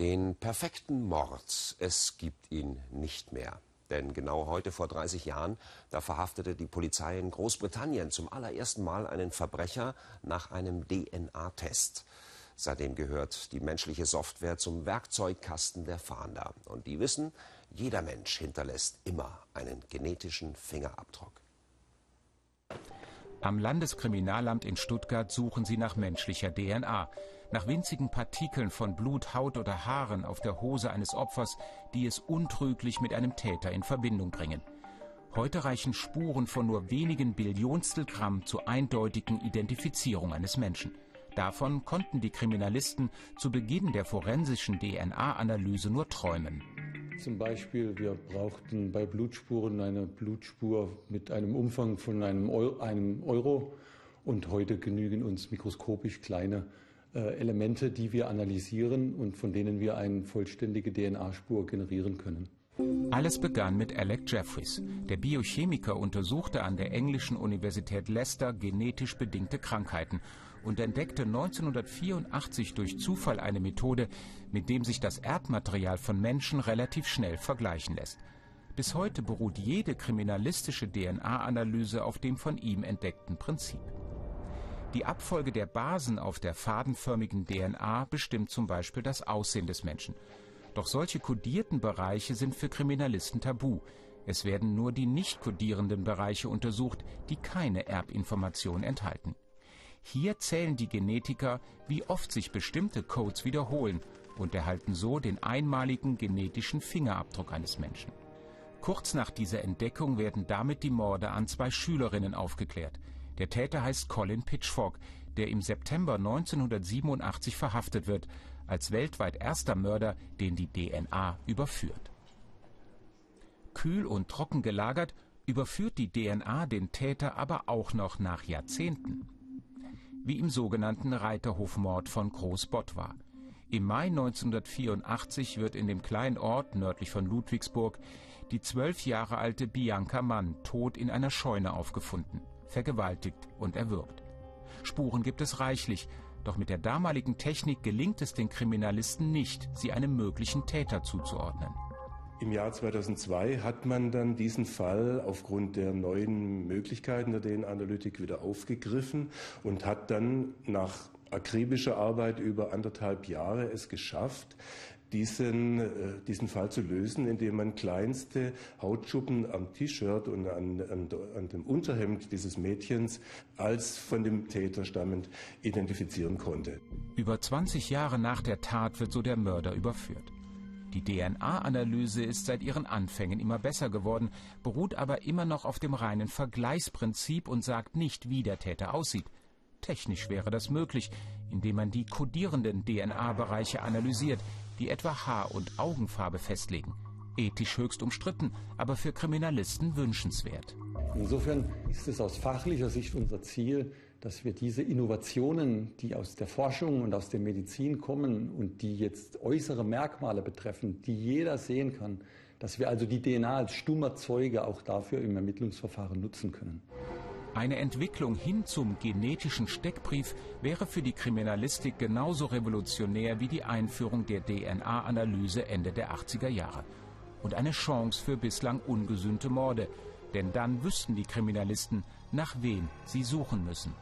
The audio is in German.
Den perfekten Mord, es gibt ihn nicht mehr. Denn genau heute vor 30 Jahren, da verhaftete die Polizei in Großbritannien zum allerersten Mal einen Verbrecher nach einem DNA-Test. Seitdem gehört die menschliche Software zum Werkzeugkasten der Fahnder. Und die wissen, jeder Mensch hinterlässt immer einen genetischen Fingerabdruck. Am Landeskriminalamt in Stuttgart suchen sie nach menschlicher DNA, nach winzigen Partikeln von Blut, Haut oder Haaren auf der Hose eines Opfers, die es untrüglich mit einem Täter in Verbindung bringen. Heute reichen Spuren von nur wenigen Billionstel Gramm zur eindeutigen Identifizierung eines Menschen. Davon konnten die Kriminalisten zu Beginn der forensischen DNA-Analyse nur träumen. Zum Beispiel, wir brauchten bei Blutspuren eine Blutspur mit einem Umfang von einem Euro, und heute genügen uns mikroskopisch kleine Elemente, die wir analysieren und von denen wir eine vollständige DNA-Spur generieren können. Alles begann mit Alec Jeffries. Der Biochemiker untersuchte an der englischen Universität Leicester genetisch bedingte Krankheiten und entdeckte 1984 durch Zufall eine Methode, mit dem sich das Erbmaterial von Menschen relativ schnell vergleichen lässt. Bis heute beruht jede kriminalistische DNA-Analyse auf dem von ihm entdeckten Prinzip. Die Abfolge der Basen auf der fadenförmigen DNA bestimmt zum Beispiel das Aussehen des Menschen. Doch solche kodierten Bereiche sind für Kriminalisten tabu. Es werden nur die nicht kodierenden Bereiche untersucht, die keine Erbinformation enthalten. Hier zählen die Genetiker, wie oft sich bestimmte Codes wiederholen und erhalten so den einmaligen genetischen Fingerabdruck eines Menschen. Kurz nach dieser Entdeckung werden damit die Morde an zwei Schülerinnen aufgeklärt. Der Täter heißt Colin Pitchfork, der im September 1987 verhaftet wird, als weltweit erster Mörder, den die DNA überführt. Kühl und trocken gelagert, überführt die DNA den Täter aber auch noch nach Jahrzehnten wie im sogenannten Reiterhofmord von Großbottwar. Im Mai 1984 wird in dem kleinen Ort nördlich von Ludwigsburg die zwölf Jahre alte Bianca Mann tot in einer Scheune aufgefunden, vergewaltigt und erwürgt. Spuren gibt es reichlich, doch mit der damaligen Technik gelingt es den Kriminalisten nicht, sie einem möglichen Täter zuzuordnen. Im Jahr 2002 hat man dann diesen Fall aufgrund der neuen Möglichkeiten der DNA-Analytik wieder aufgegriffen und hat dann nach akribischer Arbeit über anderthalb Jahre es geschafft, diesen, äh, diesen Fall zu lösen, indem man kleinste Hautschuppen am T-Shirt und an, an, an, dem Unterhemd dieses Mädchens als von dem Täter stammend identifizieren konnte. Über 20 Jahre nach der Tat wird so der Mörder überführt. Die DNA-Analyse ist seit ihren Anfängen immer besser geworden, beruht aber immer noch auf dem reinen Vergleichsprinzip und sagt nicht, wie der Täter aussieht. Technisch wäre das möglich, indem man die kodierenden DNA-Bereiche analysiert, die etwa Haar- und Augenfarbe festlegen. Ethisch höchst umstritten, aber für Kriminalisten wünschenswert. Insofern ist es aus fachlicher Sicht unser Ziel, dass wir diese Innovationen, die aus der Forschung und aus der Medizin kommen und die jetzt äußere Merkmale betreffen, die jeder sehen kann, dass wir also die DNA als stummer Zeuge auch dafür im Ermittlungsverfahren nutzen können. Eine Entwicklung hin zum genetischen Steckbrief wäre für die Kriminalistik genauso revolutionär wie die Einführung der DNA-Analyse Ende der 80er Jahre. Und eine Chance für bislang ungesühnte Morde. Denn dann wüssten die Kriminalisten, nach wem sie suchen müssen.